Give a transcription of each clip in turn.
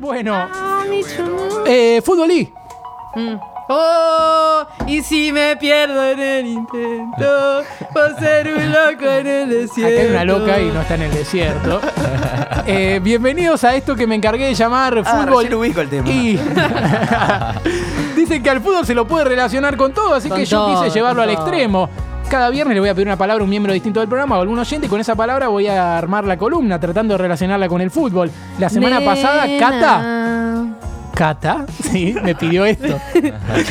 Bueno, eh, fútbol y. Mm. Oh, y si me pierdo en el intento por ser un loco en el desierto. Acá hay una loca y no está en el desierto. Eh, bienvenidos a esto que me encargué de llamar Ah, fútbol. ubico el tema. Y dicen que al fútbol se lo puede relacionar con todo, así Con que yo todo, quise llevarlo al todo. extremo. Cada viernes le voy a pedir una palabra a un miembro distinto del programa o a algún oyente y con esa palabra voy a armar la columna tratando de relacionarla con el fútbol. La semana pasada, Cata, Cata, sí, me pidió esto.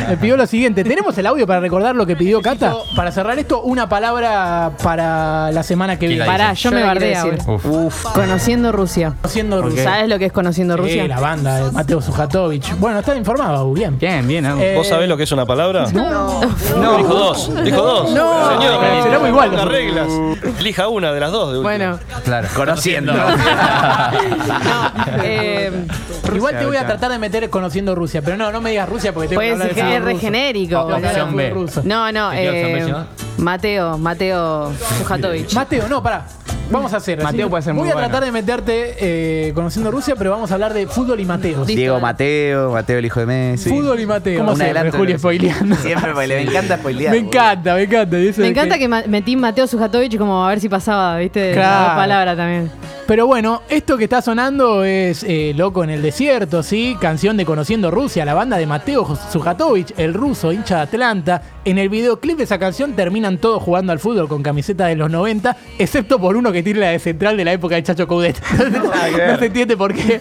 Me pidió lo siguiente. ¿Tenemos el audio para recordar lo que pidió Cata? Para cerrar esto, una palabra para la semana que viene. Pará, yo, me ahora. Uf. Conociendo Rusia. Haciendo Rusia. ¿Sabes lo que es conociendo Sí, Rusia? la banda de Mateo Sujatovich. Bueno, está informado, Abu, bien. Bien, bien. Eh, ¿Vos sabés lo que es una palabra? No. Dijo dos. Dijo dos. No. Señor, Eh, será muy igual. Las reglas. Elija una de las dos. De. Bueno, Claro. Conociendo. eh, Igual te voy a tratar de meter conociendo Rusia, pero no, no me digas Rusia porque tengo que pues hablar de es fútbol re ruso. genérico. Tengo que hablar de Opción B. No, no, ¿Te queda eh, opción B, Mateo, Mateo Sujatovic. Mateo, no, pará. Vamos a hacer. así. Mateo puede ser Voy muy a bueno. tratar de meterte eh, conociendo Rusia, pero vamos a hablar de fútbol y Mateo. Diego Mateo, Mateo el hijo de Messi. Fútbol y Mateo. Como siempre, Julio de- spoileando. Siempre, le encanta spoilear. Me encanta, me encanta. Me encanta que metí Mateo Sujatovic como a ver si pasaba, ¿viste? Claro. La palabra también. Pero bueno, esto que está sonando es eh, Loco en el Desierto, ¿sí? Canción de Conociendo Rusia, la banda de Mateo Sujatovich, el ruso, hincha de Atlanta. En el videoclip de esa canción terminan todos jugando al fútbol con camiseta de los 90, excepto por uno que tiene la de central de la época de Chacho Coudet. no se entiende por qué.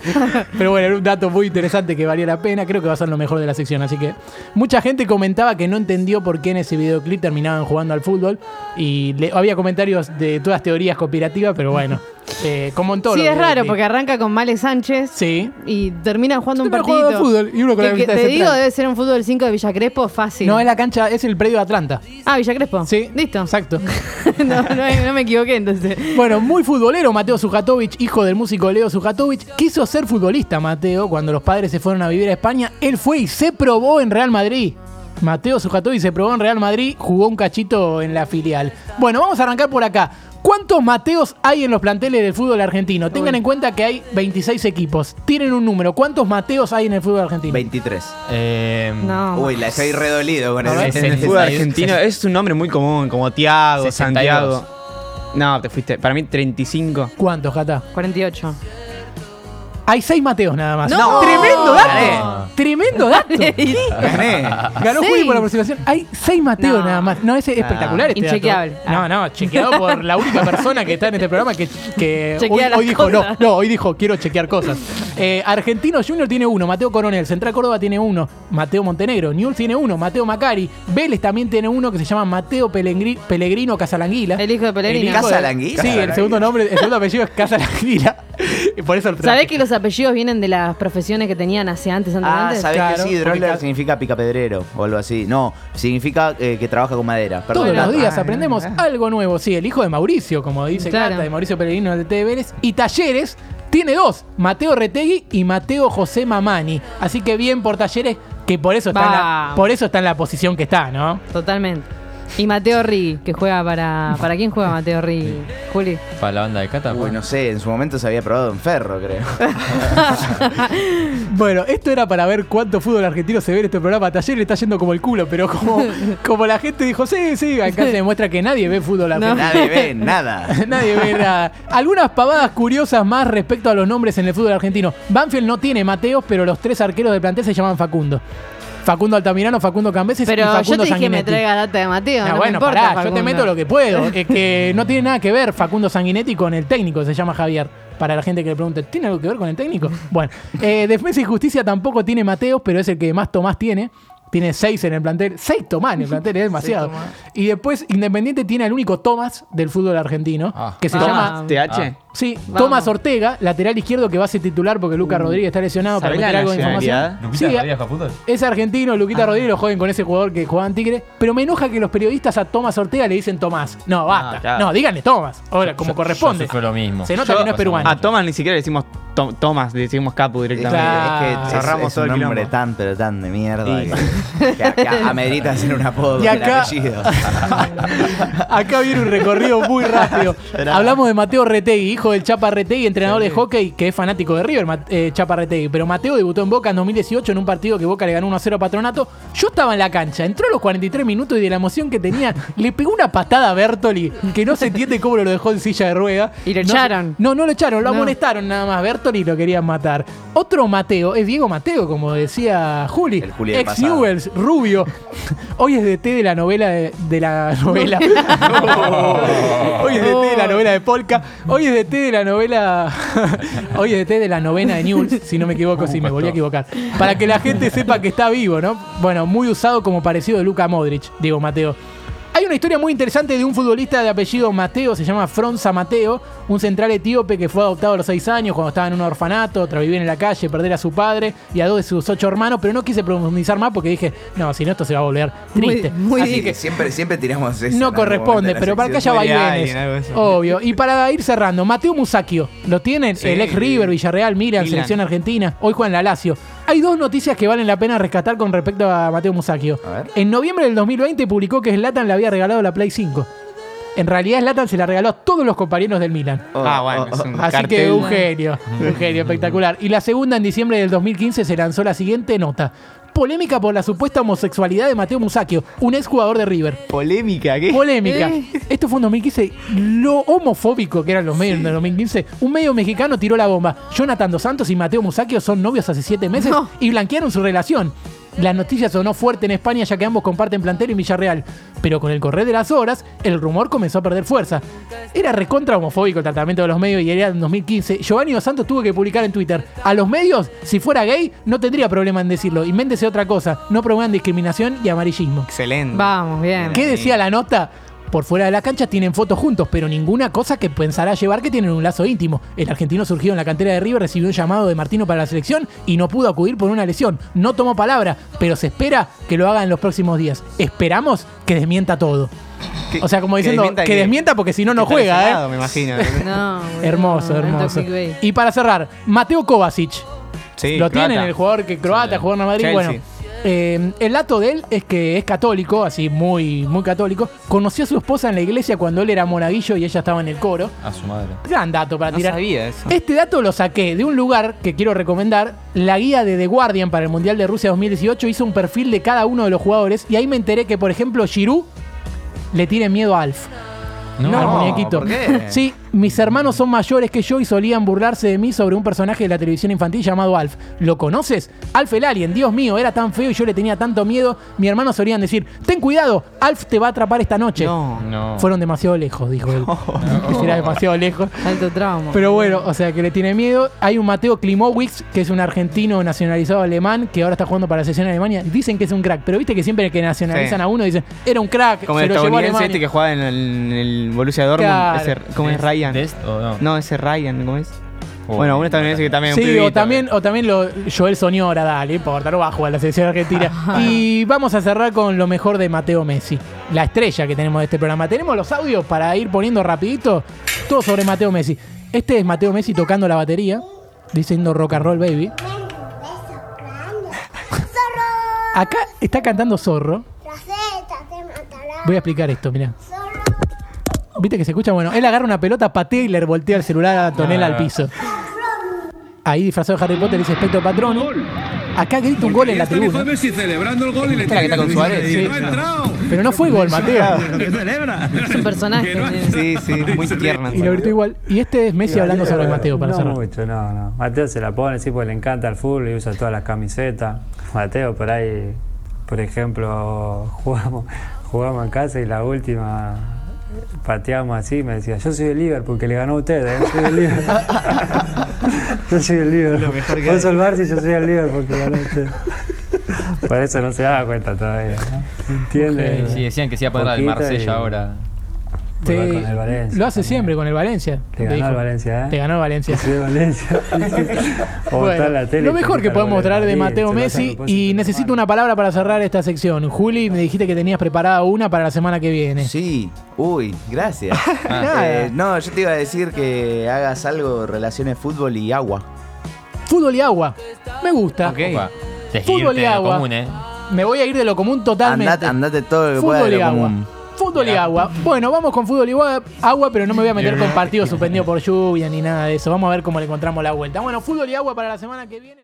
Pero bueno, era un dato muy interesante que valía la pena. Creo que va a ser lo mejor de la sección. Así que mucha gente comentaba que no entendió por qué en ese videoclip terminaban jugando al fútbol. Y le- había comentarios de todas teorías conspirativas, pero bueno. Eh, como en todo Sí, es raro porque arranca con Male Sánchez Sí. y termina jugando un Termina partidito. jugando al fútbol y uno con la Que- que Te digo, debe ser un fútbol 5 de Villa Crespo fácil. No, es la cancha, es el predio de Atlanta. Ah, Villa Crespo. Sí. Listo. Exacto. no, no, no me equivoqué entonces. Bueno, muy futbolero Mateo Sujatovich, hijo del músico Leo Sujatovich. Quiso ser futbolista Mateo cuando los padres se fueron a vivir a España. Él fue y se probó en Real Madrid. Mateo Sujatovich se probó en Real Madrid, jugó un cachito en la filial. Bueno, vamos a arrancar por acá. ¿Cuántos Mateos hay en los planteles del fútbol argentino? Tengan en cuenta que hay 26 equipos. Tienen un número. ¿Cuántos Mateos hay en el fútbol argentino? 23. Eh, No. Uy, la estoy redolido con el En el fútbol argentino es un nombre muy común, como Tiago, 62. Santiago. No, te fuiste. Para mí 35. ¿Cuántos, Jata? 48. Hay 6 Mateos nada más. No. ¡Tremendo dato! ¡Tremendo dato! Gané. Ganó Seis. Juli por la aproximación. Hay seis Mateos No. nada más. No, es espectacular este dato. Inchequeable. No, no, chequeado por la única persona que está en este programa que, que hoy, Chequea las hoy dijo, no, cosas. no, hoy dijo, quiero chequear cosas. Eh, Argentino Junior tiene uno, Mateo Coronel. Central Córdoba tiene uno, Mateo Montenegro. Newell's tiene uno, Mateo Macari. Vélez también tiene uno que se llama Mateo Pelegri- Pellegrino Casalanguila. El hijo de Pellegrino. El hijo de- ¿Casalanguila? Sí, el segundo nombre, el segundo apellido es Casalanguila. Y por eso el ¿Sabés que los apellidos vienen de las profesiones que tenían hace antes, antes, Ah, antes? ¿sabés Claro, que sí? porque ca- significa picapedrero o algo así. No, significa eh, que trabaja con madera. Perdón. Todos los Dato. días aprendemos algo nuevo. Sí, el hijo de Mauricio, como dice Claro. Cata, de Mauricio Pellegrino del T. Vélez. Y Talleres tiene dos, Mateo Retegui y Mateo José Mamani. Así que bien por Talleres, que por eso está, en la, Vamos. por eso está en la posición que está, ¿no? Totalmente. Y Mateo Riggi, que juega para. ¿Para quién juega Mateo Riggi? Juli. Para la banda de Cata. Uy, pues. no sé, en su momento se había probado en Ferro, creo. Bueno, esto era para ver cuánto fútbol argentino se ve en este programa. Talleres le está yendo como el culo, pero como, como la gente dijo, sí, sí, acá se demuestra que nadie ve fútbol argentino. Nadie ve nada. Nadie ve nada. Algunas pavadas curiosas más respecto a los nombres en el fútbol argentino. Banfield no tiene Mateos, pero los tres arqueros de plantel se llaman Facundo. Facundo Altamirano, Facundo Cambeses y Pero yo Facundo te dije que me traiga data de Mateo. Ah, no bueno, me importa, pará, yo te meto lo que puedo. Es que no tiene nada que ver Facundo Sanguinetti con el técnico, se llama Javier. Para la gente que le pregunte, ¿tiene algo que ver con el técnico? Bueno, eh, Defensa y Justicia tampoco tiene Mateos, pero es el que más Tomás tiene. Tiene seis en el plantel. Seis Tomás en el plantel, es demasiado. Y después Independiente tiene al único Tomás del fútbol argentino, Ah. que se Ah. llama TH. Sí, Vamos. Tomás Ortega, lateral izquierdo que va a ser titular porque Lucas Rodríguez está lesionado para ¿Sabés la meter algo de información. Sí, Rodríguez fútbol? es argentino, Luquita Rodríguez lo joden con ese jugador que jugaba en Tigre. Pero me enoja que los periodistas a Tomás Ortega le dicen Tomás. No, basta. claro. No, díganle Tomás. Ahora, como Yo- corresponde. yo sufro lo mismo. Se nota Yo- que no es peruano. A Tomás ni siquiera le decimos To- Tomás, decimos Capu directamente. Claro. es, que es- Cerramos es todo un el nombre quilombo. tan, pero tan de mierda Sí. que, que, que amerita hacer un apodo Y acá- apellido. Acá viene un recorrido muy rápido. Hablamos de Mateo Retegui, hijo del Chapa Retegui, entrenador de hockey que es fanático de River, eh, Chapa Retegui. Pero Mateo debutó en Boca en 2018 en un partido que Boca le ganó 1-0 a Patronato. Yo estaba en la cancha, entró a los 43 minutos y de la emoción que tenía, le pegó una patada a Bertoli que no se entiende cómo lo dejó en silla de rueda. Y lo No- echaron. No, no lo echaron, lo No. amonestaron nada más. Bertoli lo querían matar. Otro Mateo es Diego Mateo, como decía Juli. El Juli del ex pasado. Newells, rubio. Hoy es de té de la novela de, de la novela. Hoy es de té de la novela de Polka. Hoy es de té de la novela. Hoy es de té de la novena de Newells, si no me equivoco, si me volví a equivocar. Para que la gente sepa que está vivo, ¿no? Bueno, muy usado como parecido de Luca Modric, Diego Mateo. Hay una historia muy interesante de un futbolista de apellido Mateo, se llama Fronza Mateo, un central etíope que fue adoptado a los 6 años cuando estaba en un orfanato, tras vivir en la calle, perder a su padre y a dos de sus ocho hermanos, pero no quise profundizar más porque dije, no, si no esto se va a volver triste. Muy- muy Así bien. que siempre, siempre tiramos eso. no corresponde, pero para que haya vaivenes. Obvio. Y para ir cerrando, Mateo Musacchio, ¿lo tienen? Sí. el ex River, Villarreal, Milan, Milan. selección argentina. Hoy juega en la Lazio. Hay dos noticias que valen la pena rescatar con respecto a Mateo Musacchio. A ver. En noviembre del 2020 publicó que Zlatan le había regalado la Play 5. En realidad Zlatan se la regaló a todos los compañeros del Milan. Oh, ah, bueno, oh, es oh. un Así cartel. que un genio, un genio espectacular. Y la segunda, en diciembre del 2015, se lanzó la siguiente nota. Polémica por la supuesta homosexualidad de Mateo Musacchio, un ex jugador de River. Polémica, ¿qué? Polémica. Eh. Esto fue en 2015. Lo homofóbico que eran los medios en el 2015. Un medio mexicano tiró la bomba. Jonathan Dos Santos y Mateo Musacchio son novios hace siete meses No. y blanquearon su relación. La noticia sonó fuerte en España ya que ambos comparten plantel en Villarreal. Pero con el correr de las horas, el rumor comenzó a perder fuerza. Era recontra homofóbico el tratamiento de los medios y era en 2015. Giovanni Dos Santos tuvo que publicar en Twitter. A los medios, si fuera gay, no tendría problema en decirlo. Invéntese otra cosa. No promuevan discriminación y amarillismo. Excelente. Vamos, bien. ¿Qué decía la nota? Por fuera de la cancha tienen fotos juntos, pero ninguna cosa que pensará llevar que tienen un lazo íntimo. El argentino surgido en la cantera de River recibió un llamado de Martino para la selección y no pudo acudir por una lesión. No tomó palabra, pero se espera que lo haga en los próximos días. Esperamos que desmienta todo. Que- O sea, como diciendo que desmienta desmienta, que- porque si no, no juega, ¿eh? me imagino. No, Hermoso, hermoso. Y para cerrar, Mateo Kovacic. Sí, Lo croata. tienen, el jugador que croata, Sí. jugador de Madrid. Chelsea. Bueno, eh, el dato de él es que es católico, así muy, muy católico. Conoció a su esposa en la iglesia cuando él era monaguillo y ella estaba en el coro. A su madre. Gran dato para No tirar. sabía eso. Este dato lo saqué de un lugar que quiero recomendar. La guía de The Guardian para el Mundial de Rusia 2018 hizo un perfil de cada uno de los jugadores y ahí me enteré que, por ejemplo, Giroud le tiene miedo a Alf. No. al muñequito. ¿por qué? Sí, mis hermanos son mayores que yo y solían burlarse de mí sobre un personaje de la televisión infantil llamado Alf. ¿Lo conoces? Alf el alien, Dios mío, era tan feo y yo le tenía tanto miedo. Mi hermano solían decir, ten cuidado, Alf te va a atrapar esta noche. No. No. Fueron demasiado lejos, dijo él. Era demasiado lejos. Alto trauma. Pero bueno, o sea que le tiene miedo. Hay un Mateo Klimowicz, que es un argentino nacionalizado alemán, que ahora está jugando para la selección de Alemania. Dicen que es un crack, pero viste que siempre que nacionalizan Sí. a uno dicen, era un crack, Como se el lo llevó a estadounidense Alemania. este que juega en el, en el Borussia Dortmund. Claro. Ese, ¿Cómo es Ryan? ¿Dest o no? No, ese Ryan, ¿cómo es? Oh. Bueno, un estadounidense que también es un Sí, o pibito, también, o también lo, Joel Soñora, dale, importa, no va a jugar la selección argentina. y vamos a cerrar con lo mejor de Mateo Messi, la estrella que tenemos de este programa. Tenemos los audios para ir poniendo rapidito, todo sobre Mateo Messi. Este es Mateo Messi tocando la batería, diciendo rock and roll baby. Acá está cantando Zorro. Voy a explicar esto, mirá. ¿Viste que se escucha? Bueno, él agarra una pelota, patea y le voltea el celular a Tonela al piso. Ahí disfrazado de Harry Potter dice Espectro Patrono. Acá grita un gol en la tribuna. Messi celebrando el gol y. No. Pero no fue gol, Mateo. ¿Pero qué celebra? Es un personaje. tiene. Sí, sí, muy tierna. Y lo gritó igual. Y este es Messi hablando sobre Mateo para no cerrar. mucho, no, no. Mateo se la pone, sí, porque le encanta el fútbol y usa todas las camisetas. Mateo, por ahí, por ejemplo, jugamos, jugamos en casa y la última pateamos así, me decía, yo soy el Liverpool, que le ganó a ustedes, ¿eh? soy el Liverpool. yo soy el Liverpool. Vos sos el Barça y yo soy el Liverpool, que ganó a ustedes. Por eso no se daba cuenta todavía, ¿no? Sí, decían que se iba a poner al Poquito Marsella y- ahora. Te- Jugar con el Valencia lo hace también. siempre con el Valencia. Te ganó dijo. el Valencia, ¿eh? Te ganó el Valencia. Sí, Valencia. O Bueno, está en la tele lo mejor que podemos el mostrar de Mateo Messi y necesito una palabra para cerrar esta sección. Juli, me dijiste que tenías preparada una para la semana que viene. Sí, uy, gracias. Nada. Eh, no, yo te iba a decir que hagas algo relaciones fútbol y agua. Fútbol y agua. Me gusta. Ok. Opa, te Fútbol y agua. común, ¿eh? Me voy a ir de lo común totalmente. Andate, andate todo lo que pueda Fútbol de y lo agua. Fútbol y agua. Bueno, vamos con fútbol y agua, agua, pero no me voy a meter con partido suspendido por lluvia ni nada de eso. Vamos a ver cómo le encontramos la vuelta. Bueno, fútbol y agua para la semana que viene.